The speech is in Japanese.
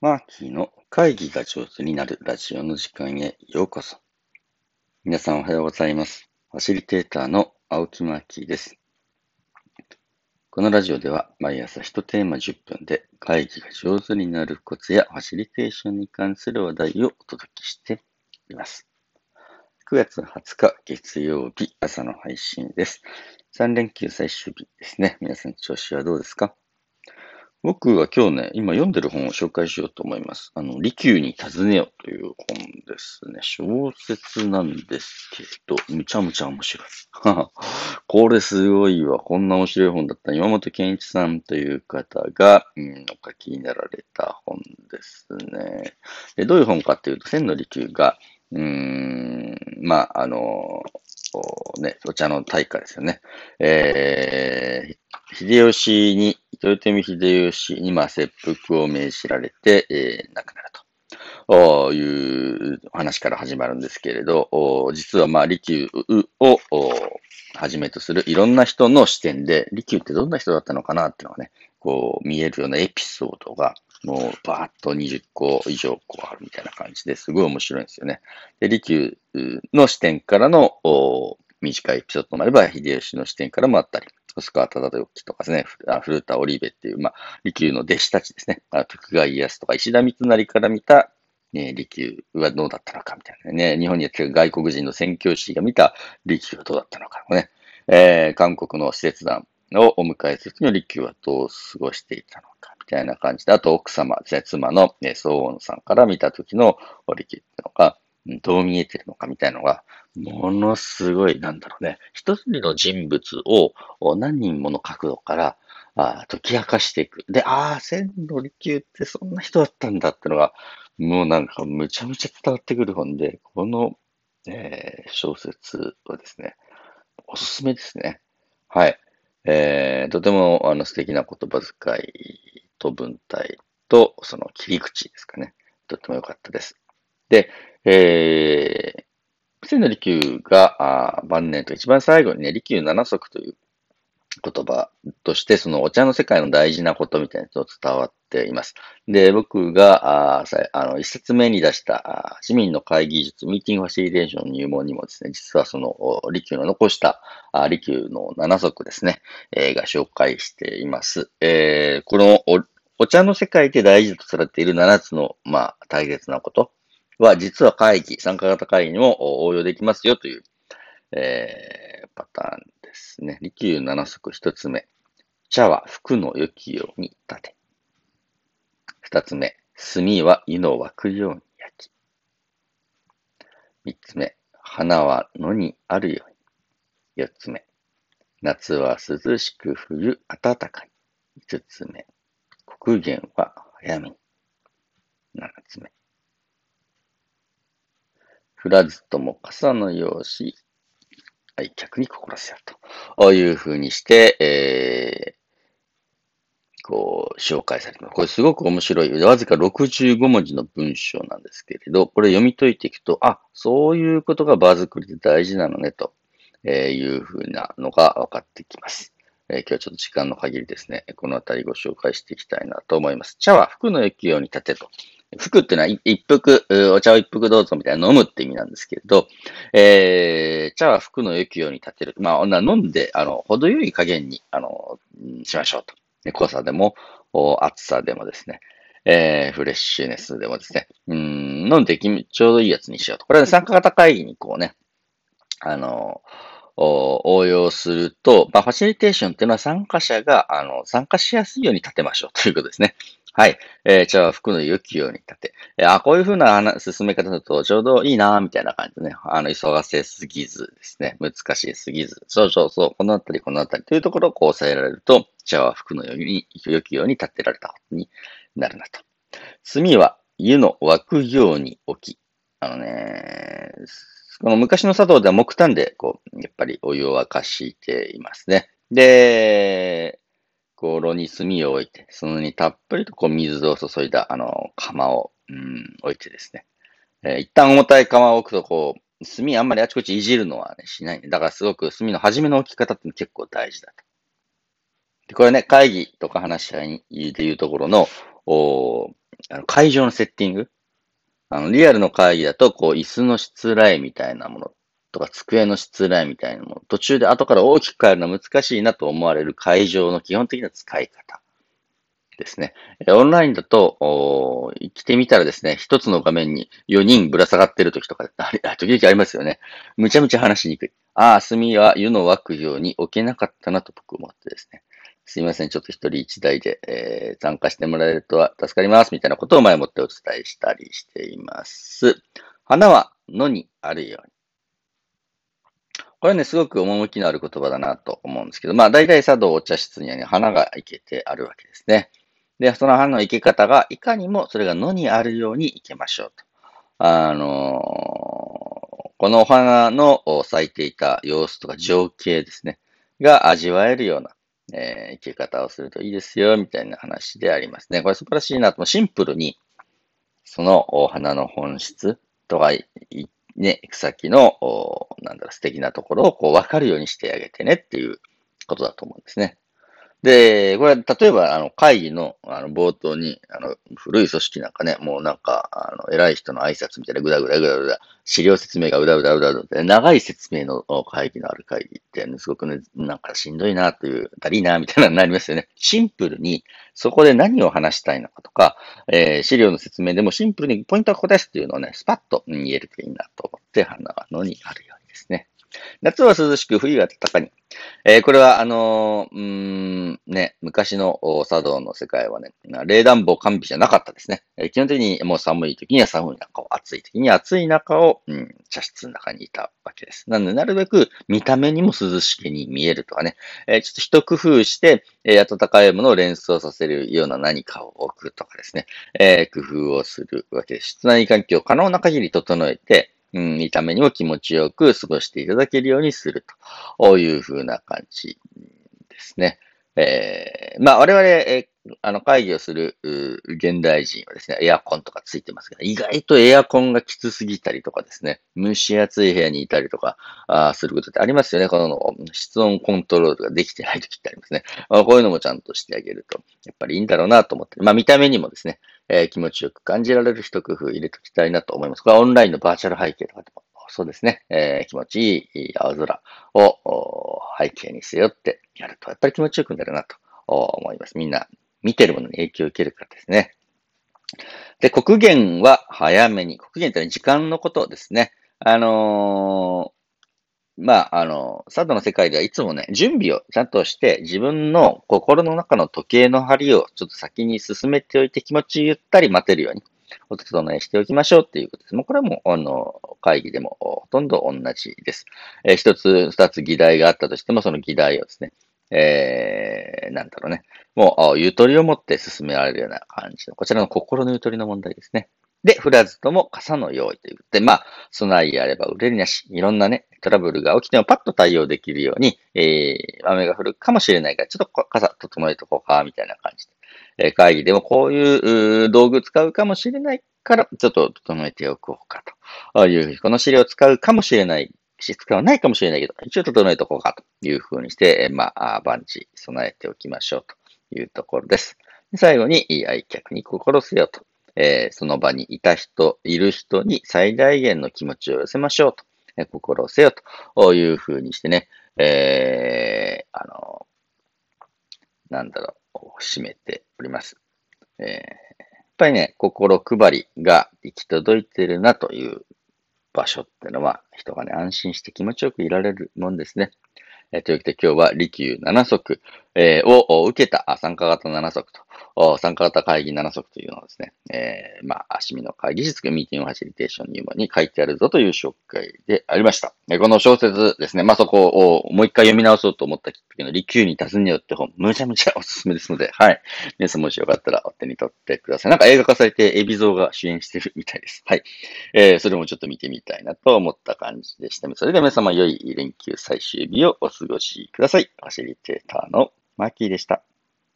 マーキーの会議が上手になるラジオの時間へようこそ。皆さんおはようございます。ファシリテーターの青木マーキーです。このラジオでは毎朝1テーマ10分で会議が上手になるコツやファシリテーションに関する話題をお届けしています。9月20日月曜日朝の配信です。3連休最終日ですね。皆さん調子はどうですか？僕は今日ね、今読んでる本を紹介しようと思います。あの、利休に尋ねよという本ですね。小説なんですけど、むちゃむちゃ面白い。これすごいわ。こんな面白い本だった。岩本健一さんという方が、うん、お書きになられた本ですね。でどういう本かっていうと、千の利休が、うーん、まあ、あの、ね、お茶の大化ですよね。えー、秀吉に、豊臣秀吉に、まあ、切腹を命じられて、えー、亡くなるという話から始まるんですけれど、実は、まあ、利休をはじめとするいろんな人の視点で、利休ってどんな人だったのかなっていうのがね、こう見えるようなエピソードがもうバーッと20個以上こうあるみたいな感じですごい面白いんですよね。で、利休の視点からの短いエピソードもあれば、秀吉の視点からもあったり、細川忠時とかですね、古田織部っていう、まあ、利休の弟子たちですね、徳川家康とか石田三成から見た、ね、利休はどうだったのかみたいなね、日本にやってる外国人の宣教師が見た利休はどうだったのかね、えー、韓国の使節団をお迎えするときの利休はどう過ごしていたのか。みたいな感じで、あと奥様、妻の、ね、総音さんから見た時の織木っていうのが、どう見えてるのかみたいなのが、ものすごい、なんだろうね。一人の人物を何人もの角度からあ解き明かしていく。で、ああ、千利休ってそんな人だったんだってのが、もうなんかむちゃむちゃ伝わってくる本で、この、えー、小説はですね、おすすめですね。はい。えー、とてもあの素敵な言葉遣いと文体とその切り口ですかね。とっても良かったです。で、えー、千利休があ晩年と一番最後にね、利休七足という言葉として、そのお茶の世界の大事なことみたいなのと伝わっています。で、僕が、ああの、一冊目に出した市民の会議術、ミーティングファシリテーション入門にもですね、実はその、利休の残したあ利休の七足ですね、えー、が紹介しています。えー、このおお茶の世界で大事とされている7つの、まあ、大切なことは、実は会議、参加型会議にも応用できますよという、えー、パターンですね。利休七足一つ目。茶は服の良きように立て。二つ目。炭は湯の沸くように焼き。三つ目。花は野にあるように。四つ目。夏は涼しく冬暖かい。五つ目。刻限は早めに。七つ目。降らずとも傘のようし、愛客に心せよというふうにして、えー、こう、紹介されてます。これすごく面白い。わずか65文字の文章なんですけれど、これ読み解いていくと、あ、そういうことが場作りで大事なのね、というふうなのが分かってきます。えー、今日はちょっと時間の限りですね、このあたりご紹介していきたいなと思います。茶は服の液用に立てと服っていうのは一服、お茶を一服どうぞみたいな飲むって意味なんですけれど、えー、茶は服の良きように立てる。まあ、飲んで、あの、程よい加減に、あの、しましょうと。濃さでも、厚さでもですね、えー、フレッシュネスでもですね、うん、飲んでちょうどいいやつにしようと。これは、ね、参加型会議にこうね、あの、応用すると、まあ、ファシリテーションっていうのは参加者が、あの、参加しやすいように立てましょうということですね。はい。えー、茶は服の良きように立て。えー、あ、こういう風な進め方だとちょうどいいなみたいな感じでね。あの、急がせすぎずですね。難しすぎず。そうそうそう。このあたり、このあたりというところをこう抑えられると、茶は服の、良きように立てられたことになるなと。炭は湯の沸くように置き。あのね、この昔の茶道では木炭で、こう、やっぱりお湯を沸かしていますね。で、こう、炉に炭を置いて、そのにたっぷりとこう水を注いだ、あの、釜を、うん、置いてですね。えー、一旦重たい釜を置くと、こう、炭あんまりあちこちいじるのはね、しない。だからすごく炭の初めの置き方って結構大事だと。で、これね、会議とか話し合いでいうところの、おあの会場のセッティング。あの、リアルの会議だと、こう、椅子のしつらいみたいなものとか、机のしらいみたいなもの、途中で後から大きく変えるのは難しいなと思われる会場の基本的な使い方ですね。オンラインだと、来てみたらですね、一つの画面に4人ぶら下がってる時とか、あれ時々ありますよね。むちゃむちゃ話しにくい。ああ、墨は湯の湧くように置けなかったなと僕思ってですね。すいません。ちょっと一人一台で、えー、参加してもらえるとは助かります。みたいなことを前もってお伝えしたりしています。花は野にあるように。これね、すごく趣のある言葉だなと思うんですけど、まあ大体茶道お茶室にはね、花が生けてあるわけですね。で、その花の生け方が、いかにもそれが野にあるように生けましょうと。あのー、このお花の咲いていた様子とか情景ですね、が味わえるようなえー、生き方をするといいですよ、みたいな話でありますね。これ素晴らしいなと。シンプルに、そのお花の本質とか、ね、草木の、なんだろ、素敵なところをこう分かるようにしてあげてねっていうことだと思うんですね。で、これ、例えば、あの、会議の、あの、冒頭に、あの、古い組織なんかね、もうなんか、あの、偉い人の挨拶みたいな、ぐだぐだぐだぐだ、資料説明がうだうだうだうだ、長い説明の会議のある会議って、ね、すごくね、なんかしんどいなという、だりいな、みたいなのになりますよね。シンプルに、そこで何を話したいのかとか、えー、資料の説明でもシンプルにポイントはここですっていうのをね、スパッと言えるといいなと思って、花のにあるようにですね。夏は涼しく、冬は暖かに。えー、これは、あのー、うん、ね、昔の茶道の世界はね、冷暖房完備じゃなかったですね。えー、基本的にもう寒い時には寒い中を、暑い時には暑い中を、うん、茶室の中にいたわけです。なので、なるべく見た目にも涼しげに見えるとかね、え、ちょっと一工夫して、え、暖かいものを連想させるような何かを置くとかですね、え、工夫をするわけです。室内環境を可能な限り整えて、うん、見た目にも気持ちよく過ごしていただけるようにするというふうな感じですね。えー、まあ我々、えー、あの会議をする現代人はですね、エアコンとかついてますけど、意外とエアコンがきつすぎたりとかですね、蒸し暑い部屋にいたりとかあすることってありますよね。この室温コントロールができてない時ってありますね。まあ、こういうのもちゃんとしてあげると、やっぱりいいんだろうなと思って、まあ見た目にもですね、えー、気持ちよく感じられる一工夫入れておきたいなと思います。これはオンラインのバーチャル背景とかでもそうですね、えー、気持ちいい青空を背景にせよってやると、やっぱり気持ちよくなるなと思います。みんな見てるものに影響を受けるからですね。で、国限は早めに。国限ってのは時間のことですね。あのまあ、あの、サードの世界ではいつもね、準備をちゃんとして、自分の心の中の時計の針をちょっと先に進めておいて気持ちゆったり待てるように、お整えしておきましょうっていうことです。もうこれはもう、あの、会議でもほとんど同じです。えー、一つ、二つ議題があったとしても、その議題をですね、えー、なんだろうね。もう、ゆとりを持って進められるような感じの、こちらの心のゆとりの問題ですね。で、降らずとも傘の用意ということで、まあ、備えあれば売れるなし、いろんなね、トラブルが起きてもパッと対応できるように、えー、雨が降るかもしれないから、ちょっと傘整えとこうか、みたいな感じで。え、会議でもこういう道具使うかもしれないから、ちょっと整えておこうかという、うこの資料を使うかもしれないし、使わないかもしれないけど、一応整えとこうかというふうにして、まあ、万事備えておきましょうというところです。最後に、愛客に心せよと。えー、その場にいた人、いる人に最大限の気持ちを寄せましょうと、えー、心せよというふうにしてね、えー、あの、なんだろを占めております。えー、やっぱりね、心配りが行き届いてるなという場所ってのは、人がね、安心して気持ちよくいられるもんですね。えー、というわけで今日は利休7足、えー、を受けた参加型7足と参加型会議7足というのをですね、えー、まあ、足見の会議室ミーティングファシリテーション入門に書いてあるぞという紹介でありました。この小説ですね、まあ、そこをもう一回読み直そうと思ったきっかけの利休に尋ねよって本、むちゃむちゃおすすめですので、はい。皆さんもしよかったらお手に取ってください。なんか映画化されて、エビゾーが主演してるみたいです。はい。えー、それもちょっと見てみたいなと思った感じでした。それでは皆様良い連休最終日をお過ごしください。ファシリテーターのマーキーでした。